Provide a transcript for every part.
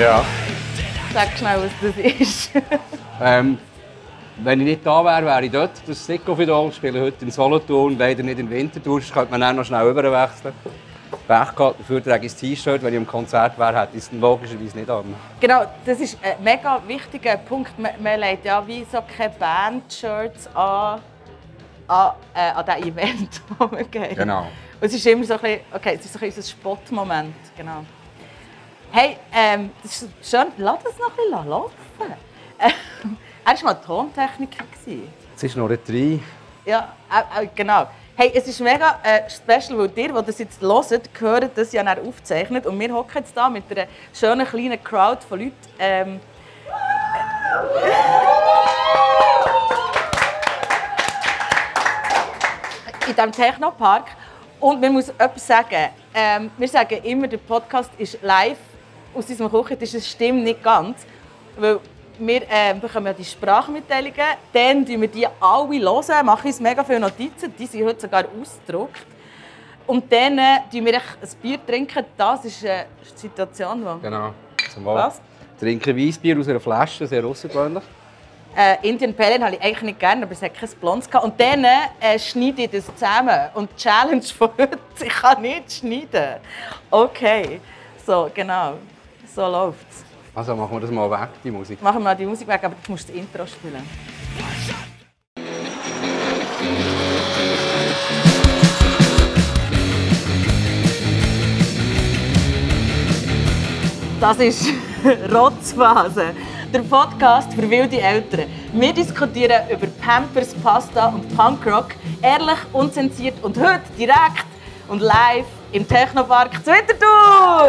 Ja. Sag schnell, was das ist. Ähm, wenn ich nicht da wäre, wäre ich dort. Das Sikofidol spiele heute in Solothurn, leider nicht in Winterthur. Das könnte man dann noch schnell überwechseln. Pech gehabt, dafür trage ich das T-Shirt. Wenn ich am Konzert wäre, hätte ich es logischerweise nicht an. Genau, das ist ein mega wichtiger Punkt. Man, man legt ja wie so keine Band-Shirts an, an, äh, an das Event, wo man geht. Genau. Und es ist immer so ein bisschen, okay, es ist so ein bisschen unser Spottmoment, genau. Hey, ähm, das ist schön, lass das noch ein bisschen laufen. Ähm, er war mal Tontechniker. Jetzt ist noch drin. Ja, äh, äh, genau. Hey, es ist mega äh, special, weil ihr, die das jetzt hört, hören das ja dann aufgezeichnet. Und wir hocken jetzt da mit einer schönen kleinen Crowd von Leuten. Ähm, in diesem Technopark. Und man muss etwas sagen. Ähm, wir sagen immer, der Podcast ist live aus diesem Küchentisch. Das stimmt nicht ganz. Weil wir äh, bekommen ja die Sprachmitteilungen, dann tun wir die alle hören, machen uns mega viele Notizen, die sind heute sogar ausgedruckt. Und dann äh, tun wir ein Bier trinken. Das ist eine Situation, wo... Genau. Zum Wohl. Was? Trinke Weissbier aus einer Flasche, sehr außergewöhnlich. Äh, Indian Ale habe ich eigentlich nicht gerne, aber es hat kein Blondes gehabt. Und dann äh, schneide ich das zusammen. Und die Challenge von heute, ich kann nicht schneiden. Okay, so, genau. So läuft's. Also machen wir das mal weg, die Musik. Machen wir die Musik weg, aber du musst das Intro spielen. Das ist Rotzphase, der Podcast für wilde Eltern. Wir diskutieren über Pampers, Pasta und Punkrock, ehrlich, unzensiert und heute direkt und live im Technopark zu Winterthur.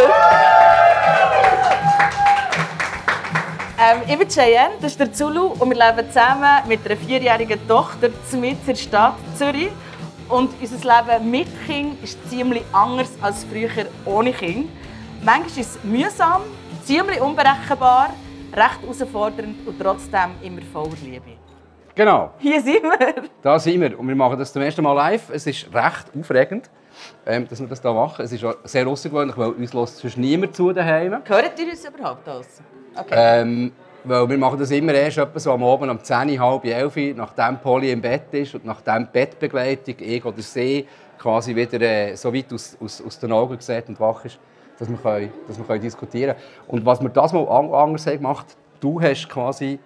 Ähm, ich bin Cheyenne, das ist der Zulu und wir leben zusammen mit einer vierjährigen Tochter in der Stadt Zürich. Und unser Leben mit Kind ist ziemlich anders als früher ohne Kind. Manchmal ist es mühsam, ziemlich unberechenbar, recht herausfordernd und trotzdem immer voller Liebe. Genau, Hier sind wir. da sind wir. Und wir machen das zum ersten Mal live. Es ist recht aufregend, ähm, dass wir das hier machen. Es ist sehr außergewöhnlich, weil uns lässt sonst niemand zu daheim. Hört ihr uns überhaupt aus? Okay. Ähm, weil wir machen das immer erst etwa so am Abend um 10, halb 11, nachdem Polly im Bett ist und nachdem die Bettbegleitung, ich oder sie, quasi wieder äh, so weit aus, aus, aus den Augen sieht und wach ist, dass wir, können, dass wir können diskutieren können. Und was wir das mal an, anders haben gemacht, du hast quasi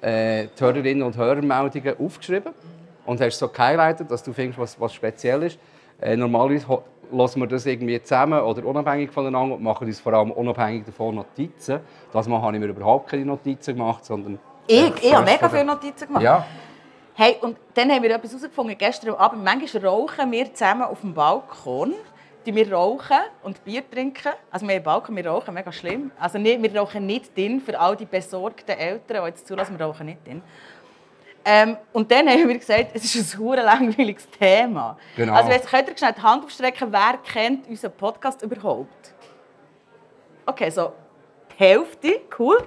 äh, die Hörerinnen und Hörermeldungen aufgeschrieben und hast so gehighlightet, dass du findest, was, was speziell ist. Äh, normalerweise hören wir das irgendwie zusammen oder unabhängig voneinander und machen uns vor allem unabhängig davon Notizen. Das Mal habe ich mir überhaupt keine Notizen gemacht, sondern... ich ich habe mega viele Notizen gemacht. Ja, Hey, und dann haben wir etwas herausgefunden gestern Abend. Manchmal rauchen wir zusammen auf dem Balkon. Die wir rauchen und Bier trinken. Also wir Balkon, wir rauchen, mega schlimm. Also nicht, wir rauchen nicht drin, für all die besorgten Eltern, die jetzt zulassen, wir rauchen nicht drin. Ähm, und dann haben wir gesagt, es ist ein hure langweiliges Thema. Genau. Also jetzt könnt ihr schnell die Hand aufstrecken, wer kennt unseren Podcast überhaupt? Okay, so die Hälfte, cool.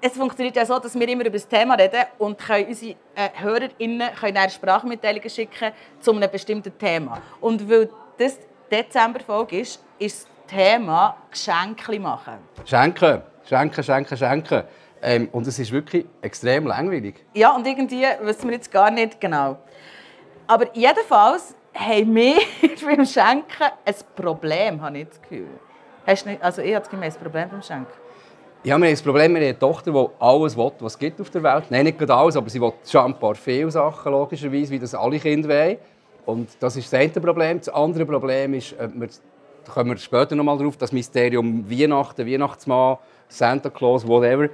Es funktioniert ja so, dass wir immer über das Thema reden und können unsere äh, HörerInnen können Sprachmitteilungen schicken zu einem bestimmten Thema. Und weil das Dezemberfolge ist, ist das Thema Geschenke machen. schenken, schenken, schenken, schenken. Ähm, und es ist wirklich extrem langweilig. Ja, und irgendwie wissen wir jetzt gar nicht genau. Aber jedenfalls haben wir beim Schenken ein Problem, habe ich das Gefühl. Hast du nicht, also ich habe das Problem beim Schenken. Ja, wir haben das Problem, wir haben eine Tochter, die alles will, was es gibt auf der Welt. Nein, nicht gerade alles, aber sie will schon ein paar viele Sachen, logischerweise, wie das alle Kinder wollen. Und das ist das eine Problem. Das andere Problem ist, wir, da kommen wir später noch mal drauf, das Mysterium Weihnachten, Weihnachtsmann, Santa Claus, whatever,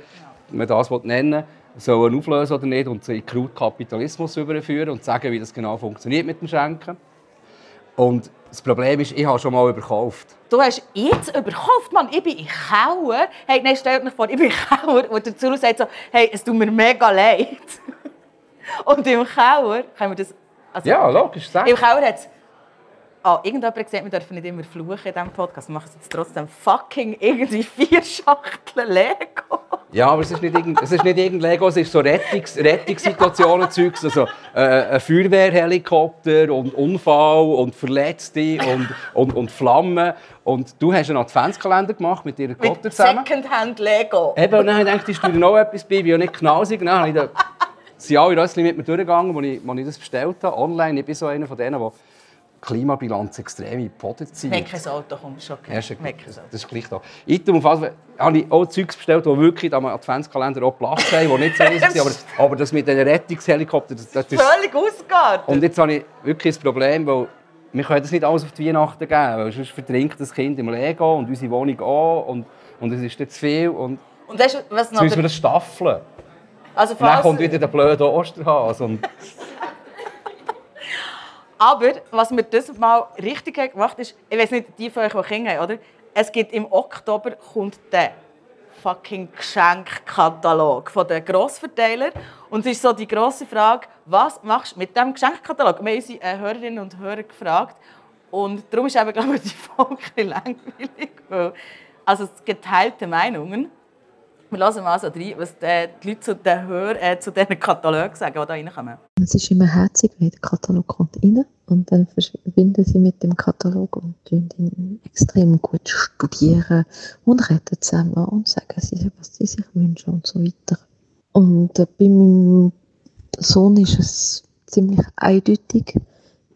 man das nennen sollen auflösen oder nicht und in Krut Kapitalismus überführen und sagen, wie das genau funktioniert mit dem Schenken. Und das Problem ist, ich habe schon mal überkauft. Du hast jetzt überkauft, Mann. Ich bin in Kauer. Hey, nein, stell dir vor, ich bin in Kauer. Und der Zulu sagt so, hey, es tut mir mega leid. Und im Kauer können wir das... Also, Ja, logisch, sag. Im Kauer hat es... Ah, irgendjemand hat gesagt, wir dürfen nicht immer fluchen in diesem Podcast. Wir machen es jetzt trotzdem fucking irgendwie vier Schachteln Lego. Ja, aber es ist nicht, irgend, es ist nicht irgendein Lego, es ist so Rettungs Rettungssituationen, Zeugs, also äh, ein Feuerwehrhelikopter und Unfall und Verletzte und, und, und Flammen. Und du hast einen Adventskalender gemacht mit ihrer Gotter zusammen. Secondhand Lego. Eben, und dann habe ich gedacht, ist da noch etwas bei, wie nicht knausig. Dann habe ich da, sind alle Rössli mit mir durchgegangen, als ich, als ich das bestellt habe, online. Ich bin so einer von denen, der Klimabilanz extrem in die Potte zieht. Ein Auto, komm, schon okay. Ja, ein Auto. Das ist gleich da. Item auf Fall habe ich auch Zeugs bestellt, die wirklich am Adventskalender auch Platz haben, die nicht so sind. Aber, aber das mit den Rettungshelikoptern, das, das ist... Völlig ausgegangen. Und jetzt habe ich wirklich ein Problem, weil wir können das nicht alles auf die Weihnachten geben, weil sonst verdrinkt das Kind im Lego und unsere Wohnung auch und, und es ist dann zu viel und Und weißt was jetzt noch... müssen wir das staffeln. also Und dann falls, kommt wieder der blöde Osterhase und aber was mir das mal richtig gemacht ist, ich weiß nicht, die von euch, die Kinder haben, oder? Es gibt im Oktober kommt der fucking Geschenkkatalog von den Grossverteilern. Und es ist so die grosse Frage, was machst du mit diesem Geschenkkatalog? Wir haben unsere äh, Hörerinnen und Hörer gefragt. Und darum ist eben, glaube ich, die Folge langweilig. Weil, also geteilte Meinungen. Wir hören mal so rein, was die Leute zu, den Hör äh, zu diesen Katalogen sagen, die da reinkommen. Es ist immer herzig, wenn der Katalog kommt rein und dann verbinden sie mit dem Katalog und ihn extrem gut studieren und reden zusammen und sagen sie, was sie sich wünschen und so weiter. Und äh, bei meinem Sohn ist es ziemlich eindeutig.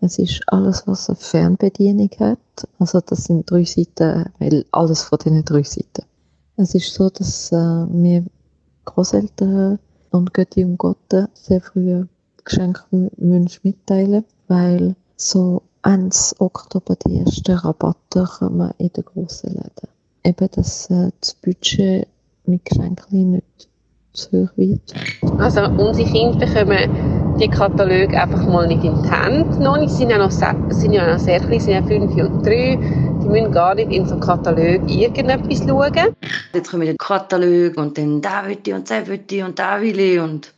Es ist alles, was eine Fernbedienung hat. Also das sind drei Seiten, weil alles von diesen drei Seiten. Es ist so, dass äh, wir Großeltern und Götti und Gotte sehr früh Geschenkwünsche mitteilen, weil so 1. Oktober die ersten Rabatte kommen in den grossen Läden. Eben, dass äh, das Budget mit Geschenken nicht zu hoch wird. Also unsere Kinder bekommen die Kataloge einfach mal nicht in die Hand. Noch nicht, sind ja noch, sind ja noch sehr klein, sind ja fünf und drei. Müssen gar nicht in so Katalog irgendetwas schauen. Jetzt kommen die Katalog und dann da will ich und da will ich und da will ich und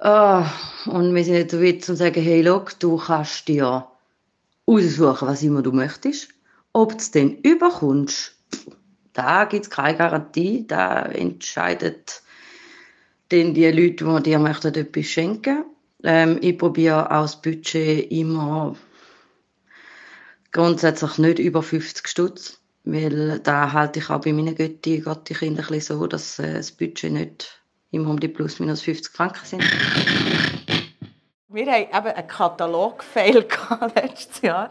ah, und wir sind nicht so weit und sagen, hey, look, du kannst dir aussuchen, was immer du möchtest. Ob du es dann überkommst, da gibt es keine Garantie, da entscheidet dann die Leute, die dir möchten, etwas schenken. Ähm, ich probiere auch das Budget immer grundsätzlich nicht über 50 Stutz, weil da halte ich auch bei meinen Götti, Gotti Kindern ein bisschen so, dass äh, das Budget nicht immer um die plus minus 50 Franken sind. Wir haben eben einen Katalog-Fail gehabt letztes Jahr.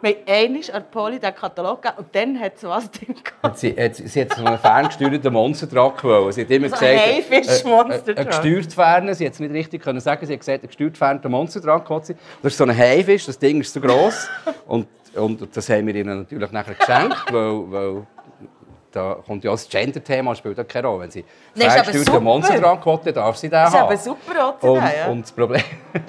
Wir haben einmal an Poli den Katalog gegeben und dann hat es was drin gehabt. Sie, hat, sie hat so einen ferngesteuerten Monstertruck wollen. Sie hat immer So gesagt, äh, äh, ein gesteuert fernen. Sie hat es nicht richtig können sagen. Sie hat gesagt, ein gesteuert ferner Monstertruck sie. Das ist so ein Haifisch, das Ding ist so gross. und, und das haben wir ihnen natürlich nachher geschenkt, weil, weil da kommt ja das Gender-Thema spielt keine Rolle. Wenn sie Das ist aber super. Monstertruck will, dann darf sie den Das ist haben. eben super, oder? Und, ja. und das Problem,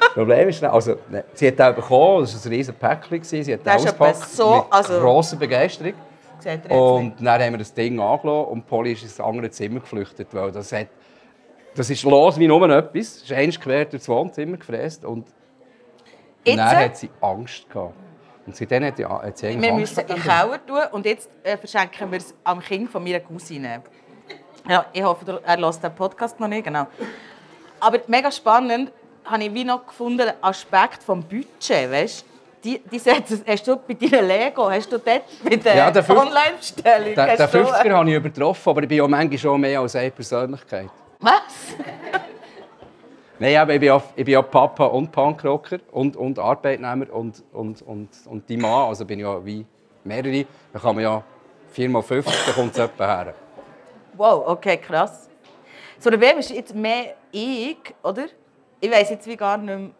das Problem ist, also, ne, sie hat auch bekommen, das war ein riesen Päckchen, sie hat Das ist ausgepackt so- mit also- grosser Begeisterung. Und dann haben wir das Ding angelassen und Polly ist ins andere Zimmer geflüchtet, weil das hat, das ist los wie nur etwas. Es ist eins quer durchs Wohnzimmer gefräst und Jetzt, dann hat sie Angst gehabt. Und seitdem hat, sie eigentlich wir Angst müssen in den. Keller tun und jetzt äh, verschenken wir es am Kind von meiner Cousine. Ja, ich hoffe, er hört den Podcast noch nicht, genau. Aber mega spannend habe ich wie noch gefunden, den Aspekt des Budget, weißt die, die setzen, hast du bei deinen Lego, hast du dort bei der, Ja, Online-Bestellung, Den, den hast du, 50er habe ich übertroffen, aber ich bin auch manchmal schon mehr als eine Persönlichkeit. Was? Nein, aber ich bin auch, ich bin auch Papa und Punkrocker und, und Arbeitnehmer und, und, und, und die Mann, also bin ich ja wie mehrere. Da kann man ja 4 mal 50, da kommt es etwa her. Wow, okay, krass. So, der Wem ist jetzt mehr ich, oder? Ich weiß jetzt wie gar nicht mehr,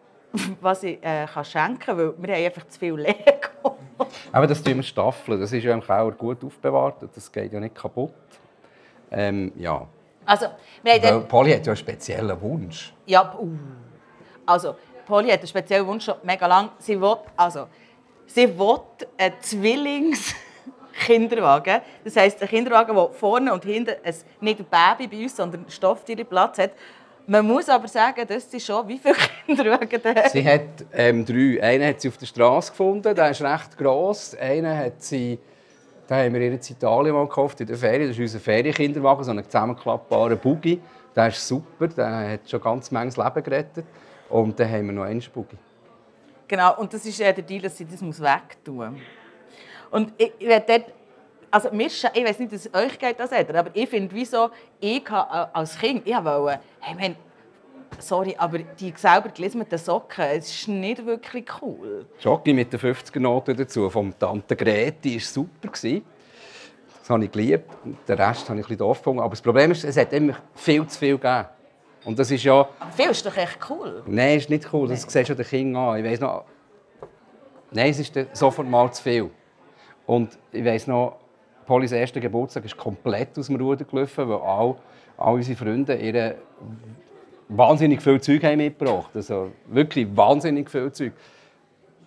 was ich äh, kann schenken kann, weil wir haben einfach zu viel Lego. Aber das tun wir staffeln. Das ist ja im Keller gut aufbewahrt. Das geht ja nicht kaputt. Ähm, ja. Also, wir Weil Polly hat ja einen speziellen Wunsch. ja, uh. also, Polly hat einen speziellen Wunsch schon mega lang. Sie will, also, sie will einen Zwillings-Kinderwagen. Das heisst, einen Kinderwagen, der vorne und hinten ein, nicht ein Baby bei uns, sondern einen Stofftier Platz hat. Man muss aber sagen, das sind schon, wie viele Kinderwagen der Sie hat ähm, drei. Einen hat sie auf der Straße gefunden, der ist recht gross. Einen hat sie Den haben wir ihr in Italien mal gekauft, in der Ferien. Das ist unser Ferienkinderwagen, so ein zusammenklappbarer Buggy. Der ist super, der hat schon ganz manches Leben gerettet. Und dann haben wir noch einen Buggy. Genau, und das ist der Deal, dass sie das wegtun muss. Und ich, ich dort, also ich weiß nicht, dass es euch geht das aber ich finde, wieso ich äh, als Kind, ich wollte, hey, sorry, aber die selber gelismeten Socken, es ist nicht wirklich cool. Jockey mit den 50er-Noten dazu, vom Tante Grete, war super. Das habe ich geliebt. Den Rest habe ich ein bisschen doof gefunden. Aber das Problem ist, es hat immer viel zu viel gegeben. Und das ist ja... Aber viel ist doch echt cool. Nein, ist nicht cool. Das nee. siehst du den Kindern an. Ich weiss noch... Nein, es ist sofort mal zu viel. Und ich weiss noch, Polis erster Geburtstag ist komplett aus dem Ruder gelaufen, weil all, all unsere Freunde ihre wahnsinnig viel Zeug haben mitgebracht. Also wirklich wahnsinnig viel Zeug.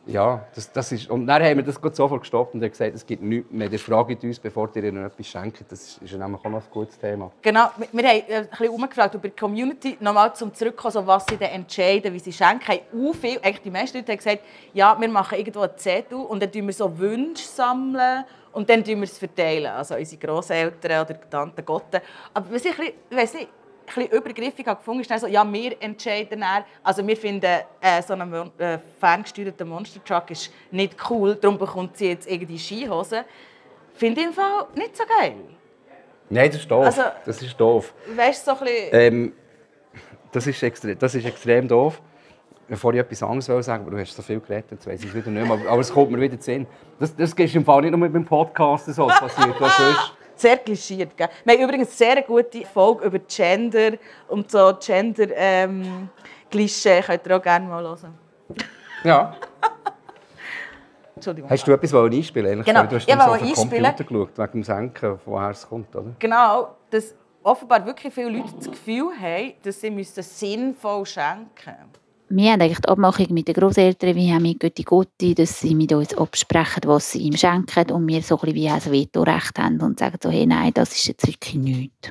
Ja, das, das ist, und dann haben wir das sofort gestoppt und haben gesagt, es gibt nichts mehr. Ihr fragt uns, bevor ihr ihnen etwas schenkt. Das ist, ist nämlich auch noch ein gutes Thema. Genau, wir, haben ein bisschen umgefragt über die Community, nochmal zum Zurückkommen, was sie dann entscheiden, wie sie schenken. Haben viel, eigentlich die meisten Leute haben gesagt, ja, wir machen irgendwo ein Zettel und dann sammeln wir so Wünsche sammeln und dann verteilen wir es verteilen. Also unsere Großeltern oder Tanten, Gotten. Aber ich weiß nicht, bisschen übergriffig gefunden ist, so, ja, wir entscheiden dann, also wir finden, äh, so ein äh, ferngesteuerter Monster Truck ist nicht cool, darum bekommt sie jetzt irgendwie Skihosen. Finde ich im Fall nicht so geil. Nein, das ist doof. Also, das ist doof. Weißt du, so ein bisschen... Ähm, das, ist extrem, das ist extrem doof. Bevor ich etwas anderes sagen aber du hast so viel geredet, jetzt weiß ich es wieder nicht mehr. Aber, es kommt mir wieder zu Sinn. Das, das ist im Fall nicht nur mit dem Podcast so passiert. Was ist sehr klischiert. Gell? Wir haben übrigens eine sehr gute Folge über Gender und so Gender ähm, Klischee. Könnt ihr auch gerne mal hören. Ja. Entschuldigung. Hast du etwas einspielen Genau. Du hast ja, so auf den Computer geschaut, wegen dem Senken, woher es kommt, oder? Genau. Dass offenbar wirklich viele Leute das Gefühl haben, dass sie sinnvoll schenken müssen wir haben eigentlich die Abmachung mit den Großeltern, wir haben mit Götti Gotti, dass sie mit uns absprechen, was sie ihm schenken und wir so ein bisschen wie ein Vetorecht haben und sagen so, hey, nein, das ist jetzt wirklich nichts.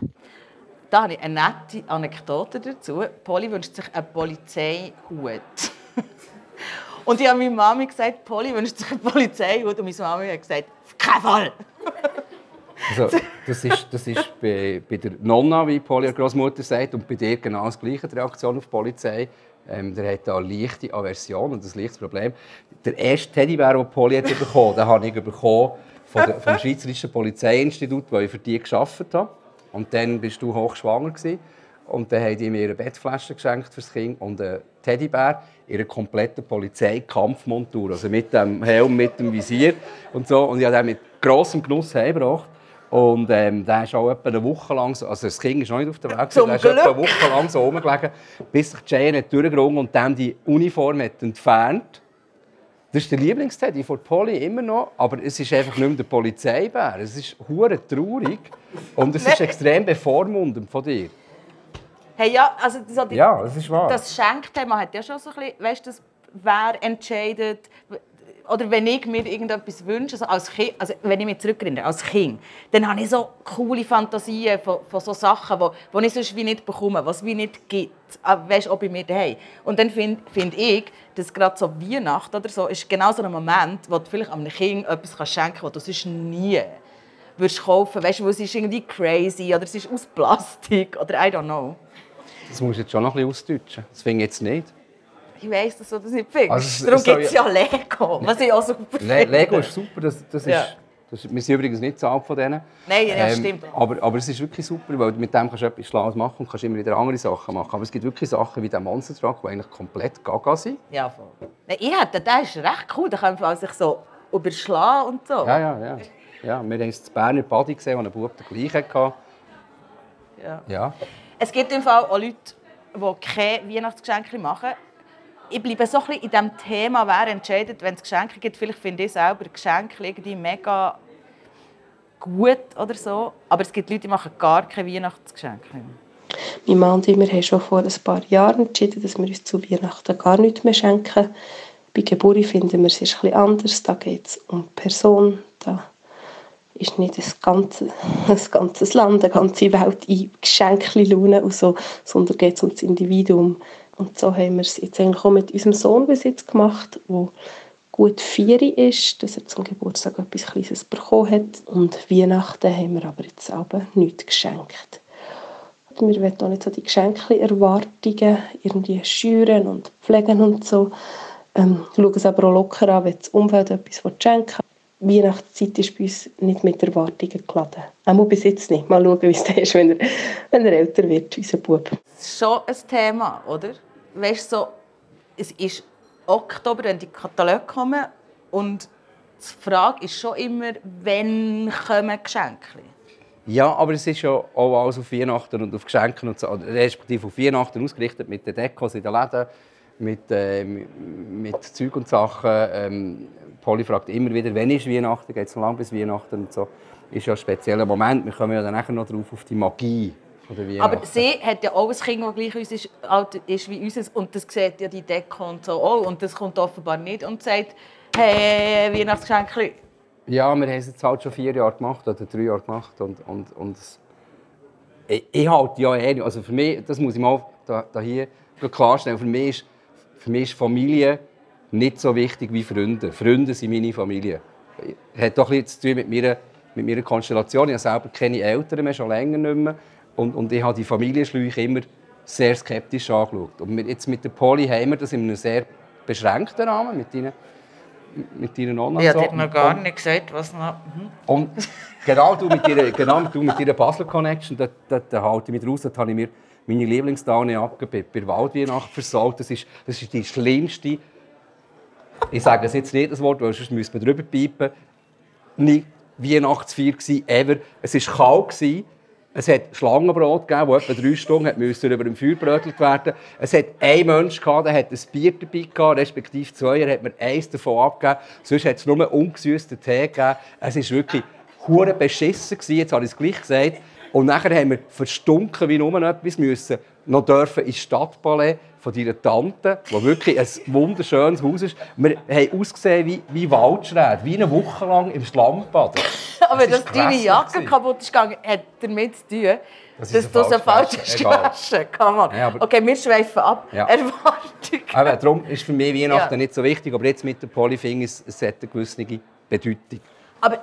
Da habe ich eine nette Anekdote dazu. Polly wünscht sich einen Polizeihut. und ich habe meiner Mami gesagt, Polly wünscht sich einen Polizeihut und meine Mami hat gesagt, auf keinen Fall. Also, das ist, das ist bei, bei der Nonna, wie Polly Großmutter sagt, und bei dir genau das gleiche, die Reaktion auf die Polizei. Ähm, der hat eine leichte Aversion und ein leichtes Problem. Der erste Teddybär, den Polly hat bekommen den habe ich bekommen von der, vom Schweizerischen Polizeiinstitut, wo ich für die gearbeitet habe. Und dann bist du hochschwanger gewesen. Und dann haben die mir eine Bettflasche geschenkt für das Kind und einen Teddybär in einer kompletten Polizeikampfmontur. Also mit dem Helm, mit dem Visier und so. Und ich habe den mit grossem Genuss heimgebracht. Und ähm, der ist auch etwa eine Woche lang, so, also das Kind ist noch nicht auf der Weg, der ist etwa eine Woche lang so rumgelegen, bis sich Jane durchgerungen und dann die Uniform hat entfernt. Das ist der Lieblingsteddy von Polly immer noch, aber es ist einfach nicht mehr der Polizeibär. Es ist hure traurig und es ist extrem bevormundend von dir. Hey, ja, also so die, ja, das ist wahr. Das Schenkthema hat ja schon so ein bisschen, weißt du, wer entscheidet, oder wenn ich mir irgendetwas wünsche, also als kind, also wenn ich mich zurückerinnere, als Kind, dann habe ich so coole Fantasien von, von so Sachen, die, die ich sonst wie nicht bekomme, was wie nicht gibt, ah, weißt, auch bei mir daheim. Und dann finde find ich, dass gerade so Weihnachten oder so, ist genau so ein Moment, wo du vielleicht einem Kind etwas schenken kannst, was du sonst nie würdest kaufen würdest, weil es ist irgendwie crazy oder es ist aus Plastik oder I don't know. Das musst du jetzt schon noch ein bisschen ausdeutschen. Das finde ich jetzt nicht. Ich weiss, dass du das nicht findest. Also, Darum gibt es ja Lego, was ich auch super Le. Lego ist super, das, das ja. ist... Das, wir sind übrigens nicht zu alt von denen. Nein, ja, ähm, stimmt. Aber, aber es ist wirklich super, weil mit dem kannst du etwas Schlaues machen und kannst immer wieder andere Sachen machen. Aber es gibt wirklich Sachen wie der Monster Truck, die eigentlich komplett gaga sind. Ja, voll. Nein, ich hätte, der ist recht cool. Da kann man sich so überschlagen und so. Ja, ja, ja. ja wir haben es in Berner Body gesehen, wo ein Bub den gleichen hatte. Ja. ja. Es gibt im Fall auch Leute, die keine Weihnachtsgeschenke machen ich bleibe so ein in diesem Thema, wer entscheidet, wenn es Geschenke gibt. Vielleicht finde ich selber Geschenke irgendwie mega gut oder so. Aber es gibt Leute, die machen gar keine Weihnachtsgeschenke. Mein Mann und ich wir haben schon vor ein paar Jahren entschieden, dass wir uns zu Weihnachten gar nichts mehr schenken. Bei Geburt finden wir es ist etwas anders. Da geht es um Person. Da ist nicht das ganze, ganze Land, eine ganze Welt in Geschenke-Laune und so, sondern geht es um das Individuum. Und so haben wir es jetzt eigentlich auch mit unserem Sohn bis jetzt gemacht, der gut vier ist, dass er zum Geburtstag etwas Kleines bekommen hat. Und Weihnachten haben wir aber jetzt aber nichts geschenkt. Wir wollen auch nicht so die Geschenke-Erwartungen irgendwie schüren und pflegen und so. Ähm, schauen es aber auch locker an, wenn das Umfeld etwas schenken will. Weihnachtszeit ist bei uns nicht mit Erwartungen geladen. Auch bis jetzt nicht. Mal schauen, wie es ist, wenn er, wenn er älter wird, unser Bub. Das ist schon ein Thema, oder? Weißt so, es ist Oktober, wenn die Kataloge kommen und die Frage ist schon immer, wann kommen Geschenke? Ja, aber es ist ja auch alles auf Weihnachten und auf Geschenke und so, respektive auf Weihnachten ausgerichtet mit den Dekos in den Läden, mit, äh, mit Zeug und Sachen. Ähm, Polly fragt immer wieder, wann ist Weihnachten, geht es noch lange bis Weihnachten und so. Ist ja ein spezieller Moment. Wir kommen ja dann nachher noch drauf auf die Magie aber sie hat ja auch ein Kind, das gleich uns ist, alt ist wie unseres und das sieht ja die Deko und so auch und das kommt offenbar nicht und sagt, hey, Weihnachtsgeschenk. Ja, wir haben es jetzt halt schon vier Jahre gemacht oder drei Jahre gemacht und, und, und ich, ich halte ja ehrlich, also für mich, das muss ich mal da, da hier klarstellen, für mich, ist, für mich ist Familie nicht so wichtig wie Freunde. Freunde sind meine Familie. Das hat doch etwas zu tun mit meiner, mit meiner Konstellation. Ich habe selber keine Eltern mehr, schon länger nicht mehr. Und, und ich habe die Familienschläuche immer sehr skeptisch angeschaut. Und jetzt mit der Polly haben wir das in einem sehr beschränkten Rahmen, mit ihnen mit deinen Ja, so. hat mir gar nicht gesagt, was noch... Mhm. Und genau du mit deiner, genau, du mit deiner Basel Connection, da, da, da halte ich mich raus, da habe ich mir meine Lieblingsdaune abgebissen. Bei Waldweihnacht versaut, das ist, das ist die schlimmste... Ich sage es jetzt nicht das Wort, weil sonst müssen wir drüber piepen. Nicht Weihnachtsfeier ever. Es war kalt. Es hat Schlangenbrot gegeben, das etwa drei Stunden musste über dem Feuer brötelt werden. Es hat einen Mensch gehabt, der hat ein Bier dabei gehabt, respektive zwei. Er hat mir eins davon abgegeben. Sonst hat es nur ungesüßten Tee gegeben. Es war wirklich hure beschissen gewesen. Jetzt habe ich es gleich gesagt. Und nachher haben wir verstunken wie nur etwas müssen noch dürfen ins Stadtballett von deiner Tante, wo wirklich ein wunderschönes Haus ist. Wir haben ausgesehen wie, wie Waldschräd, wie eine Woche lang im Schlammbad. Aber dass deine Jacke kaputt ist gegangen, hat damit zu tun, das dass du so falsch hast gewaschen. Ja, okay, wir schweifen ab. Ja. Erwartung. Aber darum ist für mich Weihnachten ja. nicht so wichtig, aber jetzt mit der Polyfing ist es eine gewisse Bedeutung. Aber,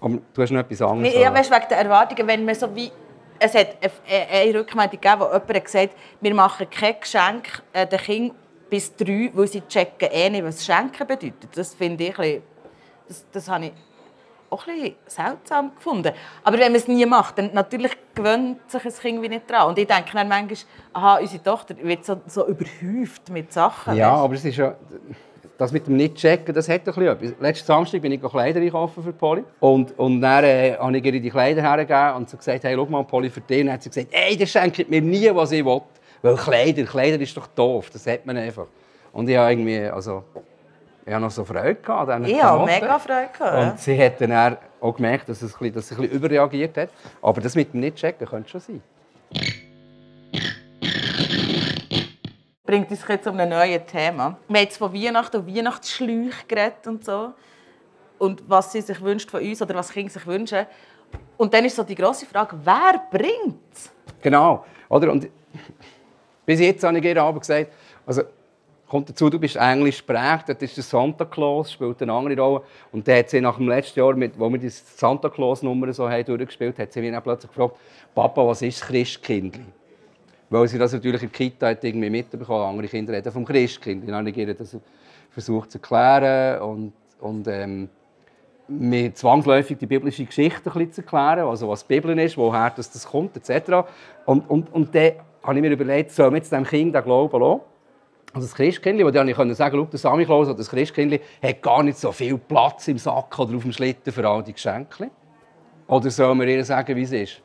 aber du hast noch etwas anderes. Ja, weißt, wegen der Erwartungen, wenn man so wie es hat eine Rückmeldung gegeben, wo jemand gesagt hat, wir machen kein Geschenk äh, den Kindern bis drei, weil sie checken eh nicht, was Schenken bedeutet. Das finde ich, ein das, das habe ich auch ein bisschen seltsam gefunden. Aber wenn man es nie macht, dann natürlich gewöhnt sich ein Kind wie nicht dran. Und ich denke dann manchmal, aha, unsere Tochter wird so, so überhäuft mit Sachen. Ja, aber es ist ja das mit dem Nicht-Checken, das hat etwas. Letzten Samstag bin ich Kleider einkaufen für Polly. Und, und dann äh, habe ich ihr die Kleider hergegeben und sie gesagt, hey, schau mal, Polly, für dich. Und dann hat sie gesagt, hey, der schenkt mir nie, was ich will. Weil Kleider, Kleider ist doch doof, das hat man einfach. Und ich habe irgendwie, also, ich habe noch so Freude gehabt an Ich habe mega Freude gehabt. Und sie hat dann auch gemerkt, dass, es ein bisschen, dass sie ein bisschen überreagiert hat. Aber das mit dem Nicht-Checken könnte schon sein. Bringt uns jetzt um ein neues Thema. Wir haben jetzt von Weihnachten und Weihnachtsschläuchen geredet und so. Und was sie sich wünscht von uns oder was Kinder sich wünschen. Und dann ist so die grosse Frage, wer bringt es? Genau. Oder? Und bis jetzt habe ich ihr aber gesagt, also, kommt dazu, du bist englisch geprägt, das ist der Santa Claus, spielt eine andere Rolle. Und der hat sie nach dem letzten Jahr, mit, wo wir die Santa Claus-Nummer so haben durchgespielt haben, hat sie mich dann plötzlich gefragt, Papa, was ist Christkindli? Weil sie das natürlich in der Kita hat irgendwie mitbekommen Andere Kinder reden vom Christkind. Dann habe ich das versucht zu erklären und, und ähm, mir zwangsläufig die biblische Geschichte ein zu erklären, also was die Bibel ist, woher das, das kommt, etc. Und, und, und dann habe ich mir überlegt, soll man jetzt dem Kind den Glauben lassen? Also das Christkindli, wo ich sagen konnte, der Samichlaus oder das Christkindli hat gar nicht so viel Platz im Sack oder auf dem Schlitten für all die Geschenke. Oder soll man ihr sagen, wie es ist?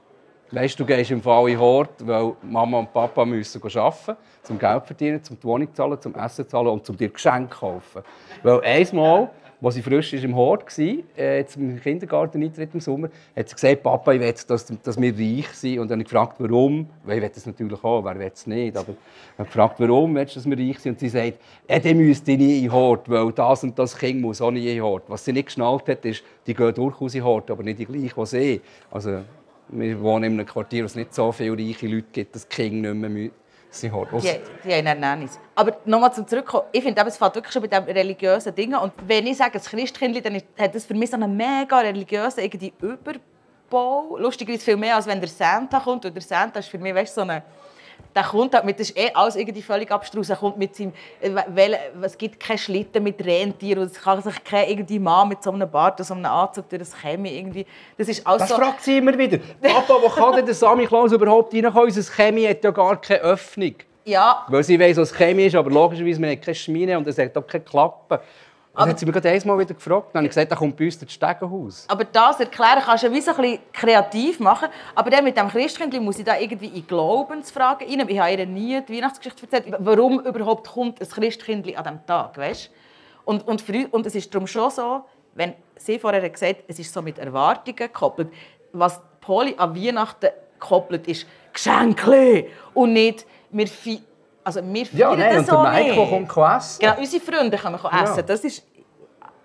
Weißt, du gehst im Fall in Hort, weil Mama und Papa müssen arbeiten, zum Geld verdienen, zum die Wohnung zahlen, zum Essen zahlen und zum dir Geschenke kaufen. Weil einmal, als sie frisch im Hort war, äh, zum Kindergarten eintritt im Sommer, hat sie gesagt, Papa, ich will, dass, dass wir reich sind. Und dann habe ich gefragt, warum. Weil ich will das natürlich auch, wer will es nicht. Aber ich habe gefragt, warum willst du, dass wir reich sind? Und sie sagt, ja, dann müsste ich nie in Hort, weil das und das Kind muss auch nie in Hort. Was sie nicht geschnallt hat, ist, die gehen durchaus in Hort, aber nicht die gleiche, was ich. Also, wir wohnen in einem Quartier, wo es nicht so viele reiche Leute gibt, dass die Kinder nicht mehr holt aus. Die, die haben Nannies. Aber nochmal zum Zurückkommen. Ich finde, es fängt wirklich schon bei den religiösen Dingen. Und wenn ich sage, das Christkindli, dann hat das für mich so einen mega religiösen irgendwie Überbau. Lustigerweise viel mehr, als wenn der Santa kommt. Und der Santa ist für mich weißt, so eine... Der kommt halt mit, das ist eh alles irgendwie völlig abstrus. Er kommt mit seinem, äh, weil, es gibt keine Schlitten mit Rentier und es kann sich kein irgendwie Mann mit so einem Bart und so einem Anzug durch das Chemie irgendwie. Das ist alles Das so... fragt sie immer wieder. Papa, wo kann denn der Sammy Klaus überhaupt reinkommen? Unser Chemie hat ja gar keine Öffnung. Ja, Weil sie weiss, was Chemie ist, aber logischerweise, wir haben keine Schmine und es hat auch keine Klappe. Und dann hat sie mich gerade einmal wieder gefragt. Dann habe ich gesagt, da kommt bei uns das Stegenhaus. Aber das erklären kannst du ja wie so ein bisschen kreativ machen. Aber dann mit dem Christkindli muss ich da irgendwie in Glaubensfragen rein. Ich habe ihr nie die Weihnachtsgeschichte erzählt. Warum überhaupt kommt ein Christkindli an diesem Tag, weißt? Und, und, für und es ist darum schon so, wenn sie vorher hat gesagt es ist so mit Erwartungen gekoppelt. Was Poli an Weihnachten koppelt, ist Geschenke und nicht wir also wir Ja, feiern nein, das und der so Michael nicht. kommt essen. Genau, unsere Freunde können Ja. essen. Das ist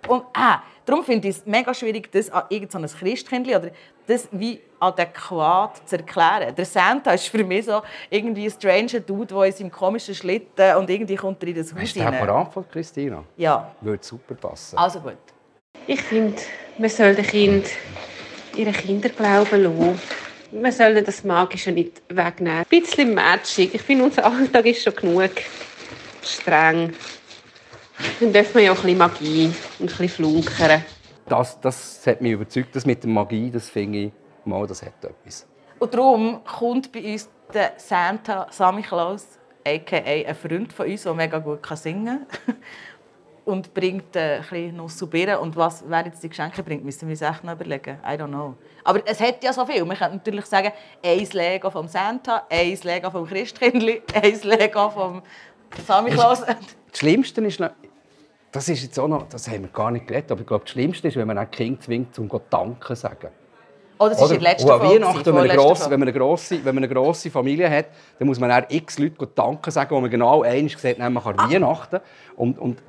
und ah, darum finde ich es mega schwierig, das an irgendein so Christkindli oder das wie adäquat zu erklären. Der Santa ist für mich so irgendwie ein stranger Dude, der in seinem komischen Schlitten und irgendwie kommt er in das Haus Hast du rein. parat von Christina? Ja, Würde super passen. also gut. Ich finde, man soll den Kind ihren Kinderglauben lassen. Man soll das Magische nicht wegnehmen. Ein bisschen matschig. Ich finde, unser Alltag ist schon genug streng. Dann dürfen wir ja auch ein bisschen Magie und ein bisschen flunkern. Das, das hat mich überzeugt. Das mit der Magie, das finde ich, mal, das hat etwas. Und darum kommt bei uns der Santa Sammy Klaus, a.k.a. ein Freund von uns, der mega gut singen kann. Und bringt äh, ein bisschen Nuss und Birnen. Und was, wer jetzt die Geschenke bringt, müssen wir uns echt noch überlegen. I don't know. Aber es hat ja so viel. Man könnte natürlich sagen, ein Lego vom Santa, ein Lego vom Christkindli, ein Lego vom Sammy Klaus. Das Schlimmste ist noch, das ist jetzt auch noch, das haben wir gar nicht geredet, aber ich glaube, das Schlimmste ist, wenn man ein Kind zwingt, zum Gott Danke zu sagen. Oh, das war in der letzten Und an Folge. Weihnachten, wenn man, eine grosse, wenn, man eine grosse, wenn man eine grosse Familie hat, dann muss man dann x Leute Danke sagen, wo man genau eins sieht, nämlich an Weihnachten. Und, und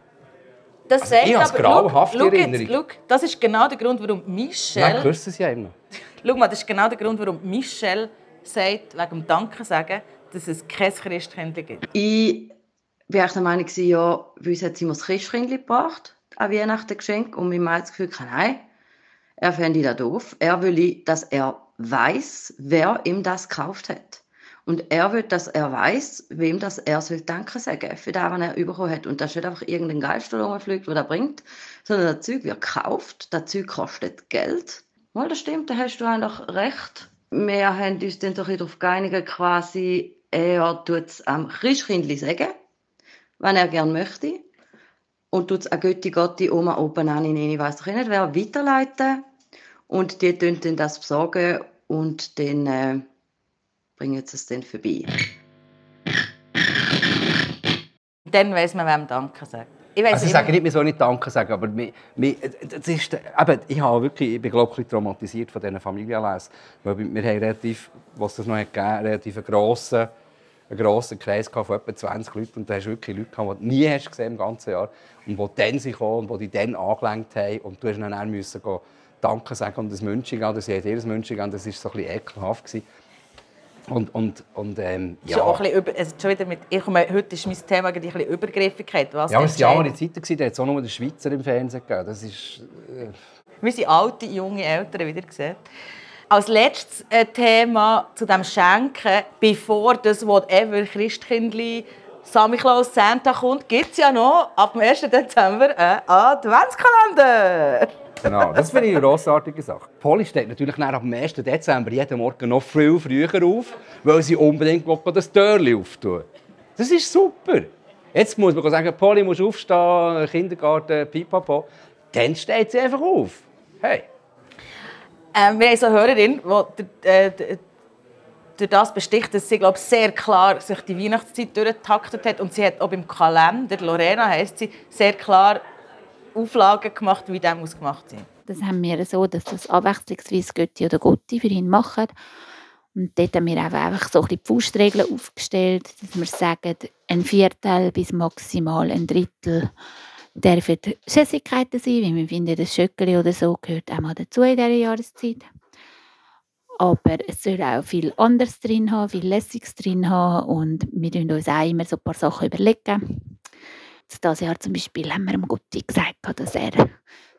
Das Also, sagt ich habe aber, schau, schau jetzt, Erinnerung. das ist genau der Grund, warum Michelle... küssen sie ja immer. Schau mal, das ist genau der Grund, warum Michelle sagt, wegen dem Danke sagen, dass es kein Christkindli gibt. Ich war echt der Meinung, ja, bei uns hat sie mir das Christkindli gebracht, an Weihnachten geschenkt. Und mein Mann hat das Gefühl, nein, er fände das doof. Er will, dass er weiß, wer ihm das gekauft hat. Und er will, dass er weiß, wem das er soll Danke sagen für das, was er bekommen hat. Und das ist nicht einfach irgendein Geist, der rumfliegt, der bringt, sondern das Zeug wird gekauft, das Zeug kostet Geld. Mal, das stimmt, da hast du eigentlich recht. Wir haben uns dann doch darauf geeinigt, quasi, er tut es am Christkindli sagen, wenn er gerne möchte. Und tut es an Götti, Gotti, Oma, Opa, Nani, Nini, weiss doch nicht wer, weiterleiten. Und die tun dann das besorgen und dann äh, bringen sie es dann vorbei. Dann weiss man, wem Danke sagt. Ich weiss Also ich sage nicht, wir sollen nicht Danke sagen, aber mir, mir, das ist, eben, ich, habe wirklich, ich bin glaube ich, traumatisiert von diesen Familienlesen. Weil wir haben relativ, was es das noch hat gegeben relativ einen grossen, einen grossen Kreis von etwa 20 Leuten. Und da hast du wirklich Leute gehabt, die du nie hast gesehen im ganzen Jahr und die dann gekommen und die dich dann angelenkt haben. Und du hast dann auch müssen gehen, Danke sagen und das München oder sie hat ihr das München das war so ein bisschen ekelhaft. Gewesen. Und, und, und ähm, Schon auch ein bisschen über, also schon wieder mit, ich komme, heute ist mein Thema ein bisschen Übergriffigkeit. Was ja, aber es waren Zeiten, da hat es auch nur den Schweizer im Fernsehen gegeben. Das ist... Äh, Wir sind alte, junge Eltern wieder gesehen. Als letztes äh, Thema zu dem Schenken, bevor das Whatever Christkindli, Sammy Klaus, Santa kommt, gibt es ja noch ab dem 1. Dezember einen Adventskalender. Genau, das finde ich eine grossartige Sache. Polly steht natürlich nach am 1. Dezember jeden Morgen noch viel früher auf, weil sie unbedingt will, das Türchen auftun Das ist super. Jetzt muss man sagen, Polly muss aufstehen, Kindergarten, pipapo. Dann steht sie einfach auf. Hey. Ähm, wir haben eine Hörerin, die äh, durch das besticht, dass sie glaub, sehr klar sich die Weihnachtszeit durchgetaktet hat. Und sie hat auch beim Kalender, Lorena heisst sie, sehr klar Auflagen gemacht, wie der muss gemacht sein Das haben wir so, dass das abwechslungsweise Götti oder Gotti für ihn machen. Und dort haben wir einfach so die Faustregeln aufgestellt, dass wir sagen, ein Viertel bis maximal ein Drittel dürfen Süßigkeiten sein, weil wir finden, das Schöckeli oder so gehört auch mal dazu in dieser Jahreszeit. Aber es soll auch viel anderes drin haben, viel Lässiges drin haben. Und wir überlegen uns auch immer so ein paar Sachen. überlegen. Dieses Jahr zum Beispiel haben wir dem Gutti gesagt, dass er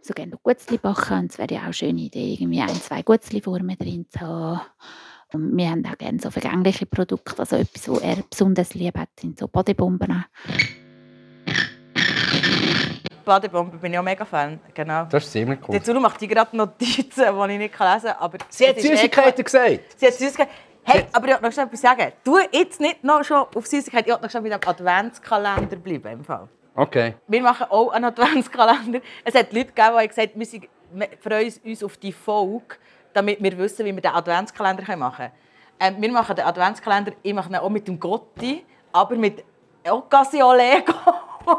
so gerne Gutzli backen. Und es wäre ja auch eine schöne Idee, irgendwie ein, zwei Gutzli-Formen drin zu haben. Und wir haben auch gerne so vergängliche Produkte. Also etwas, was er besonders lieb hat, sind so Bodybomben. Badebombe bin ich auch mega Fan. Genau. Das ist ziemlich cool. Dazu macht die gerade Notizen, die ich nicht lesen kann. Aber Sie hat Süßigkeiten gesagt. Sie hat Süßigkeiten. Hey, aber ich wollte noch schnell etwas sagen. Du jetzt nicht noch schon auf Süßigkeiten, ich wollte noch schnell mit dem Adventskalender bleiben. Im Fall. Okay. Wir machen auch einen Adventskalender. Es hat Leute gegeben, die haben gesagt wir, sind, wir freuen uns auf die Folge, damit wir wissen, wie wir den Adventskalender machen können. Ähm, wir machen den Adventskalender, ich mache ihn auch mit dem Gotti, aber mit Occasion Lego,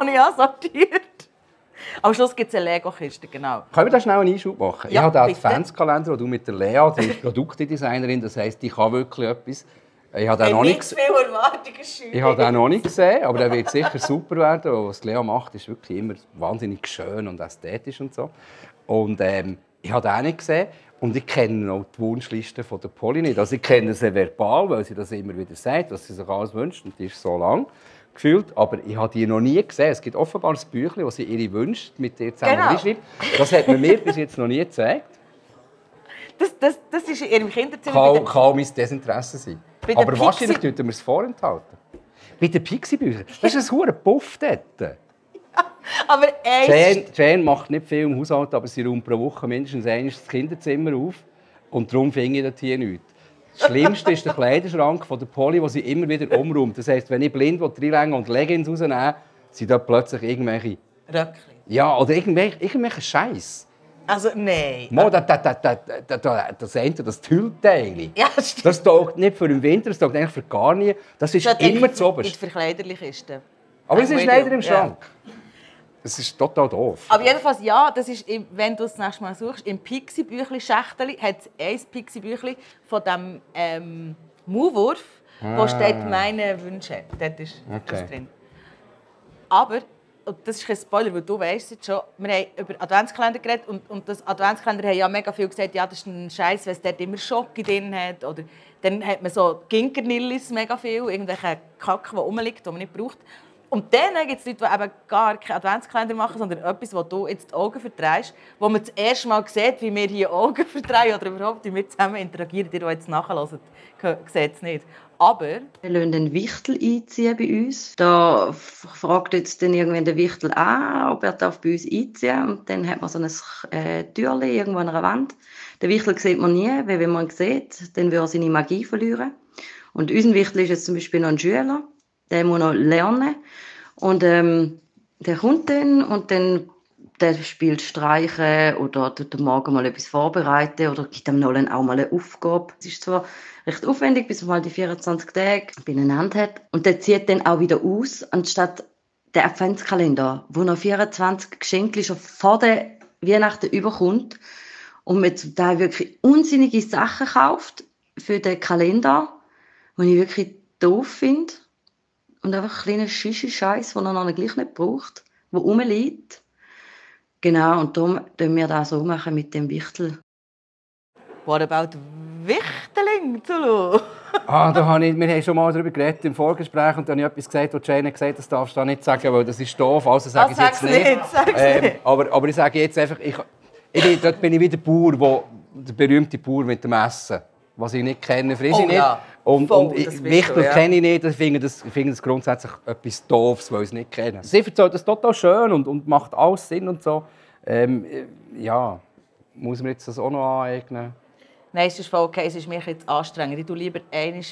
den ich ansortiert Am Schluss gibt es eine Lego-Kiste, genau. Können wir da schnell einen Einschub machen? Ja, ich habe den bitte. Adventskalender, den du mit der Lea, die ist Produktdesignerin, das heisst, die kann wirklich etwas. Ich habe den noch nicht, schüren. ich habe den noch nicht gesehen, aber der wird sicher super werden. Was Lea macht, ist wirklich immer wahnsinnig schön und ästhetisch und so. Und ähm, ich habe den nicht gesehen. Und ich kenne auch die Wunschliste von der Polly nicht. Also ich kenne sie verbal, weil sie das immer wieder sagt, was sie sich alles wünscht. Und die ist so lang gefühlt. Aber ich habe die noch nie gesehen. Es gibt offenbar ein Büchlein, das sie ihre Wünsche mit dir zusammen Genau. reinschreibt. Das hat man mir bis jetzt noch nie gezeigt. Das, das, das ist in ihrem Kinderzimmer. Kann, kann mein Desinteresse sein. Aber Pixie- wahrscheinlich tut wir es vorenthalten. Bei den Pixie-Büchern. Das ist ein hoher Puff dort. Aber Jane, Jane macht nicht viel im Haushalt, aber sie räumt pro Woche mindestens einmal das Kinderzimmer auf. Und darum finde ich das hier nichts. Das Schlimmste ist der Kleiderschrank von der Polly, den sie immer wieder umräumt. Das heisst, wenn ich blind reinlänge und Leggings rausnehme, sind da plötzlich irgendwelche... Röckli. Ja, oder irgendwelche, irgendwelche Scheiß. Also, nein. Mo, da, da, da, da, da, da, das eine, das Tüllteil. Ja, stimmt. Das taugt nicht für den Winter, das taugt eigentlich für gar nie. Das ist Statt immer in- zu In oberst. die Verkleiderlikiste. Aber es ist I'm with leider im Ja. Das ist total doof. Aber jedenfalls, ja, das ist, wenn du es das nächste Mal suchst, im Pixie-Büchli-Schächteli hat es ein Pixie-Büchli von dem ähm, Maulwurf, wo steht «Meine Wünsche». Dort ist das Ah. Okay. drin. Aber, und das ist kein Spoiler, weil du weißt jetzt schon, wir haben über Adventskalender geredet und, und das Adventskalender haben ja mega viel gesagt, ja, das ist ein Scheiß, weil es dort immer Schocke drin hat. Oder dann hat man so Ginkernillis mega viel, irgendwelche Kacke, die rumliegt, die man nicht braucht. Und dann gibt es Leute, die eben gar keinen Adventskalender machen, sondern etwas, wo du jetzt die Augen verdrehst, wo man das erste Mal sieht, wie wir hier Augen verdrehen oder überhaupt, wie wir zusammen interagieren. Die, die jetzt nachhören, sehen es nicht. Aber Wir lassen den Wichtel einziehen bei uns. Da fragt jetzt dann irgendwann der Wichtel an, ob er darf bei uns einziehen Und dann hat man so ein äh, Türchen irgendwo an einer Wand. Den Wichtel sieht man nie, weil wenn man ihn sieht, dann würde er seine Magie verlieren. Und unser Wichtel ist jetzt zum Beispiel noch ein Schüler, der muss noch lernen. Und ähm, der kommt dann und dann der spielt Streichen oder tut am Morgen mal etwas vorbereiten oder gibt dem Nolan auch mal eine Aufgabe. Es ist zwar recht aufwendig, bis man mal die 24 Tage beieinander hat. Und der zieht dann auch wieder aus, anstatt der Adventskalender, wo noch 24 Geschenke schon vor der Weihnachten überkommt und man zum Teil wirklich unsinnige Sachen kauft für den Kalender, die ich wirklich doof finde. Und einfach kleine Schischi-Scheiß, den er dann gleich nicht braucht, der rumliegt. Genau, und darum machen wir das so machen mit dem Wichtel. what about Wichteling, Zulu? Ah, da habe ich, wir haben schon mal darüber geredet im Vorgespräch und dann habe ich etwas gesagt, wo Jane gesagt hat, das darfst du da nicht sagen, weil das ist doof, also sage ich Ah, es jetzt nicht. nicht, Ähm, nicht. aber, aber ich sage jetzt einfach, ich, ich bin, dort bin ich wie der Bauer, wo, der berühmte Bauer mit dem Essen, was ich nicht kenne, friss Oh ich nicht. ja, Und, voll, und das ich, Wichtel ja. kenne ich nicht, ich finde das, ich finde das grundsätzlich etwas Doofes, weil ich es nicht kenne. Sie erzählt das total schön und, und macht alles Sinn und so. Ähm, ja, muss man jetzt das auch noch aneignen? Nein, es ist voll okay, es ist mir jetzt anstrengend. Ich tue lieber einmal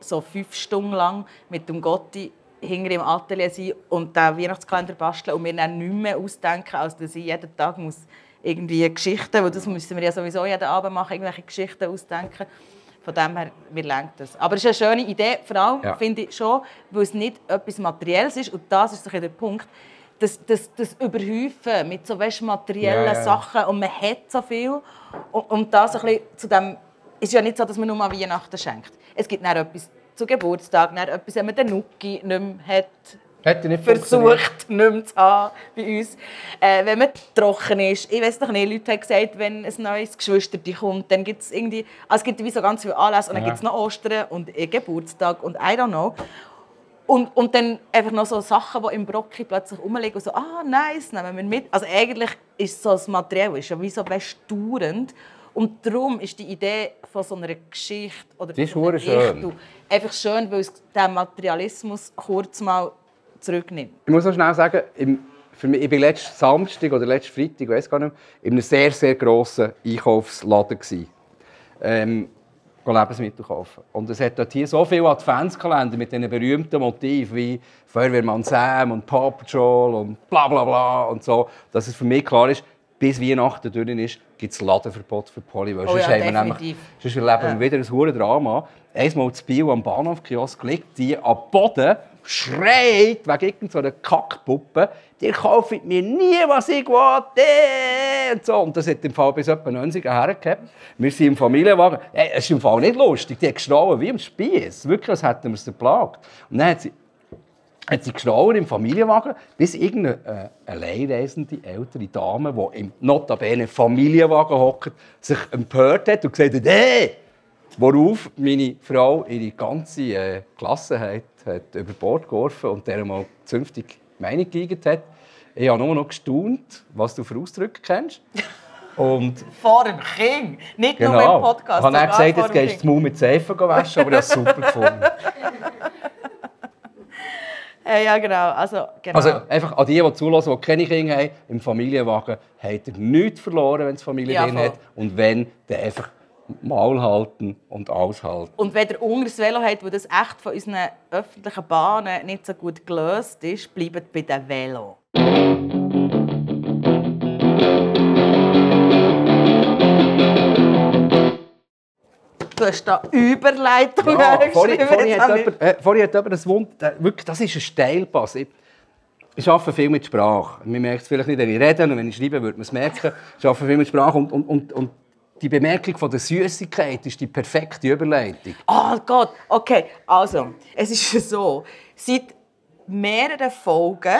so fünf Stunden lang mit dem Gotti hinter im Atelier sein und den Weihnachtskalender basteln und mir dann nichts mehr ausdenken, als dass ich jeden Tag muss irgendwie Geschichten, weil das müssen wir ja sowieso jeden Abend machen, irgendwelche Geschichten ausdenken. Von dem her, mir lenkt das. Aber es ist eine schöne Idee, vor allem Ja. finde ich schon, weil es nicht etwas Materielles ist und das ist der Punkt, das, das, das Überhäufen mit so weißt, materiellen Ja, ja. Sachen und man hat so viel und, und das ein bisschen zu dem es ist ja nicht so, dass man nur an Weihnachten schenkt. Es gibt dann etwas zu Geburtstag, dann etwas, wenn man den Nuki nicht mehr hat Hätte nicht versucht, nicht mehr zu haben bei uns. Äh, wenn man trocken ist, ich weiß doch nicht, Leute haben gesagt, wenn ein neues Geschwisterchen kommt, dann gibt es irgendwie, also es gibt wie so ganz viele Anlässe und dann Ja. gibt es noch Ostern und Geburtstag und I don't know. Und, und dann einfach noch so Sachen, die im Brockli plötzlich rumliegen und so, ah, nice, nehmen wir mit. Also eigentlich ist so das Material ist ja wie so bestauernd. Und darum ist die Idee von so einer Geschichte oder Die ist von schön. Einfach schön, weil es den Materialismus kurz mal zurücknimmt. Ich muss noch schnell sagen, für mich, ich war letzten Samstag oder letzten Freitag, ich weiß gar nicht, in einem sehr, sehr grossen Einkaufsladen. Gewesen. Ähm, Lebensmittel kaufen. Und es hat dort hier so viele Adventskalender mit diesen berühmten Motiven wie Feuerwehrmann Sam und Paw Patrol und bla bla bla und so, dass es für mich klar ist, bis Weihnachten durch ist, gibt es Ladenverbot für Poly. Weil Oh sonst ja, haben wir nämlich, sonst erleben wir wieder ein hohes Drama. Einmal zu Biel am Bahnhofkiosk liegt die am Boden, schreit wegen irgendeiner Kackpuppe, die kauft mir nie, was ich will. Und, so. und das hat im Fall bis etwa 90 hergehabt. Wir sind im Familienwagen. Hey, es ist im Fall nicht lustig. Die hat geschrien wie im Spieß. Wirklich, als hätten wir es geplagt. Und dann hat sie hat sie geschrien im Familienwagen, bis irgendeine äh, alleinreisende ältere Dame, die im notabene Familienwagen hockt, sich empört hat und gesagt hat, hey! Worauf meine Frau ihre ganze äh, Gelassenheit hat über Bord geworfen und der mal zünftig Meinung geigert hat. Ich habe nur noch gestaunt, was du für Ausdrücke kennst. Und Vor dem King, nicht nur im genau, Podcast. ich habe sogar gesagt, jetzt gehst du King. Maul mit Seife waschen, aber ich habe es super gefunden. Ja, genau. Also, genau. Also einfach an die, die zulassen, die keine Kinder haben, im Familienwagen habt ihr nichts verloren, wenn es Familie Ja, drin hat. Und wenn, dann einfach Maul halten und aushalten. Und wenn ihr unter das Velo habt, wo das echt von unseren öffentlichen Bahnen nicht so gut gelöst ist, bleibt bei den Velo. Du hast da Überleitung Ja, vorhin, geschrieben, vorhin, hat jemand, äh, vorhin hat jemand Wund, äh, wirklich, das ist ein Steilpass. Ich, ich arbeite viel mit Sprache. Man merkt es vielleicht nicht, wenn ich rede und wenn ich schreibe, würde man es merken. Ich arbeite viel mit Sprache und, und, und, und die Bemerkung von der Süßigkeit ist die perfekte Überleitung. Oh Gott, okay. Also, es ist so, seit mehreren Folgen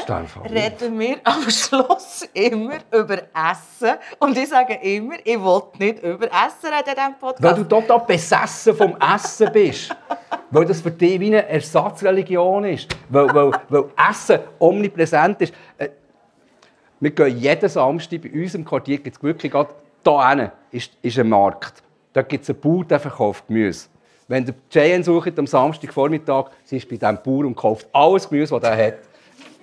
reden wir am Schluss immer über Essen. Und ich sage immer, ich will nicht über Essen reden in diesem Podcast. Weil du total besessen vom Essen bist. weil das für dich wie eine Ersatzreligion ist. Weil, weil, weil Essen omnipräsent ist. Äh, wir gehen jeden Samstag bei uns im Quartier, gibt es wirklich gerade hier hinten ist, ist ein Markt. Da gibt es einen Bauer, der verkauft Gemüse. Wenn der Cheyenne sucht am Samstagvormittag, sie ist bei diesem Bauer und kauft alles Gemüse, das er hat.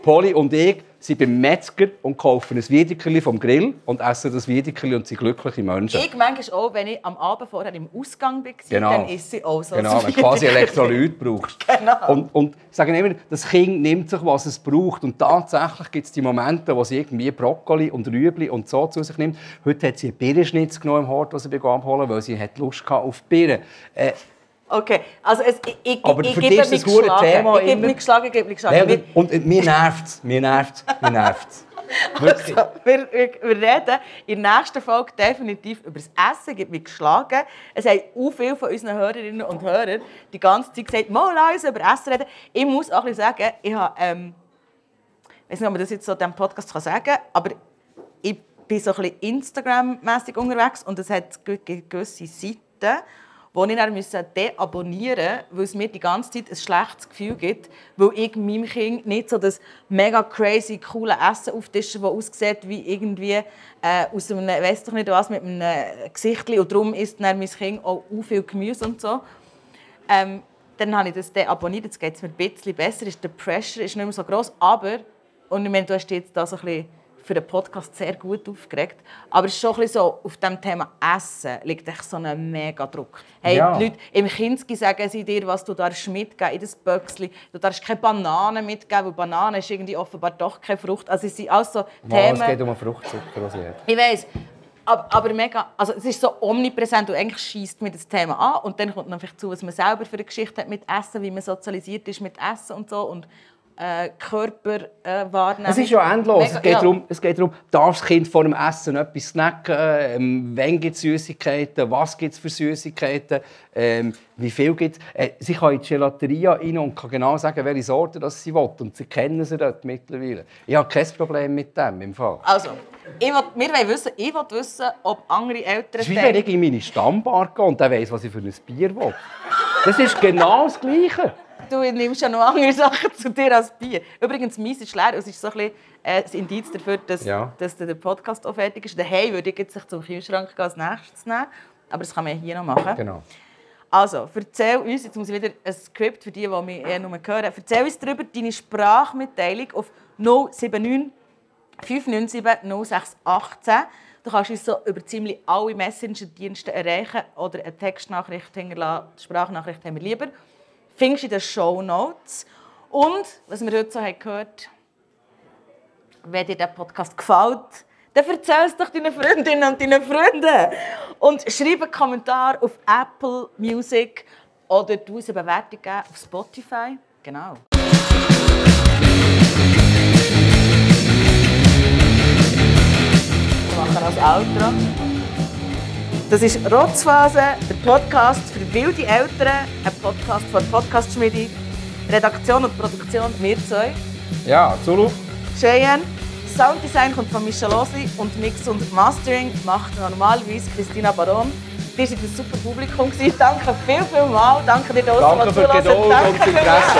Polly und ich sind beim Metzger und kaufen ein Wiedekerli vom Grill und essen das Wiedekerli und sind glückliche Menschen. Ich manchmal auch, wenn ich am Abend vorher im Ausgang war, Genau. dann ist sie auch so. Genau, wenn du quasi Elektrolyt brauchst. Genau. Und, und ich sage immer, das Kind nimmt sich, was es braucht. Und tatsächlich gibt es die Momente, wo sie irgendwie Brokkoli und Rüebli und so zu sich nimmt. Heute hat sie einen Birnenschnitz genommen im Hort, den sie abholen weil sie hat Lust auf Birnen. Äh, Okay, also es, ich, ich, Aber ich für gebe mich geschlagen. Thema Ich gebe immer. mich geschlagen, ich gebe mich geschlagen. nein, und, und mir nervt es, mir nervt mir nervt. Also, wir, wir, wir reden in der nächsten Folge definitiv über das Essen, gibt mich geschlagen. Es haben auch viele von unseren Hörerinnen und Hörern die ganze Zeit gesagt, mal lass uns über Essen reden. Ich muss auch ein bisschen sagen, ich habe, ähm, ich weiß nicht, ob man das jetzt so in diesem Podcast kann sagen kann, aber ich bin so ein bisschen Instagram-mässig unterwegs und es hat ge- ge- gewisse Seiten, die ich dann müssen deabonnieren musste, weil es mir die ganze Zeit ein schlechtes Gefühl gibt, weil ich meinem Kind nicht so das mega crazy, coole Essen auftische, das aussieht wie irgendwie äh, aus einem, weiss doch nicht was, mit einem Gesicht und darum isst dann mein Kind auch viel Gemüse und so. Ähm, dann habe ich das deabonniert, jetzt geht es mir ein bisschen besser, ist der Pressure ist nicht mehr so groß, aber, und ich meine, du hast jetzt da so ein bisschen für den Podcast sehr gut aufgeregt, aber es ist schon ein bisschen so, auf dem Thema Essen liegt echt so ein mega Druck. Hey, Ja. die Leute im Kinski sagen sie dir, was du darfst mitgeben in das Böckchen. Du darfst keine Bananen mitgeben, weil Banane ist irgendwie offenbar doch keine Frucht. Also es sind alles so Mal, Themen... es geht um einen Fruchtzucker, was hat. Ich weiß, aber, aber mega, also es ist so omnipräsent und eigentlich schießt mir das Thema an und dann kommt noch vielleicht zu, was man selber für eine Geschichte hat mit Essen, wie man sozialisiert ist mit Essen und so und äh, Körper äh, wahrnehmen. Es ist ja endlos. Mega- es, geht ja. darum, es geht darum, darf das Kind vor dem Essen etwas snacken? Ähm, wann gibt es Süßigkeiten? Was gibt es für Süßigkeiten? Ähm, wie viel gibt es? Äh, sie kann in die Gelateria rein und kann genau sagen, welche Sorte das sie will. Und sie kennen sie dort mittlerweile. Ich habe kein Problem mit dem im Fall. Also, ich will, wir wollen wissen, ich will wissen, ob andere Eltern Das ist wie wenn ich in meine Stammbar gehe und der weiss, was ich für ein Bier will. Das ist genau das Gleiche. Du nimmst ja noch andere Sachen zu dir als Bier. Übrigens, meins ist leer. Es ist so ein bisschen äh, das Indiz dafür, dass, Ja. dass der Podcast auch fertig ist. Daheim würde ich jetzt sich zum Kühlschrank gehen, als nächstes nehmen. Aber das kann man hier noch machen. Genau. Also, erzähl uns, jetzt muss ich wieder ein Skript für die, die mich eher nur hören. Erzähl uns darüber deine Sprachmitteilung auf 079 597 0618. Du kannst uns so über ziemlich alle Messenger-Dienste erreichen oder eine Textnachricht hinterlassen. Die Sprachnachricht haben wir lieber. Findest du in den Show Notes. Und, was wir heute so haben gehört wenn dir der Podcast gefällt, dann erzähl es doch deinen Freundinnen und deinen Freunden. Und schreib einen Kommentar auf Apple Music oder du uns eine Bewertung auf Spotify. Genau. Wir machen als Outro. Das ist Rotzphase, der Podcast für wilde Eltern, ein Podcast von Podcast Schmiedi. Redaktion und Produktion, wir zwei. Ja, Zulu. Cheyenne. Sounddesign kommt von Michelozzi und Mix und Mastering macht normalerweise Christina Baron. Ihr seid ein super Publikum. gewesen. Danke viel, viel mal. Danke dir, Danke für die Geduld und das Interesse.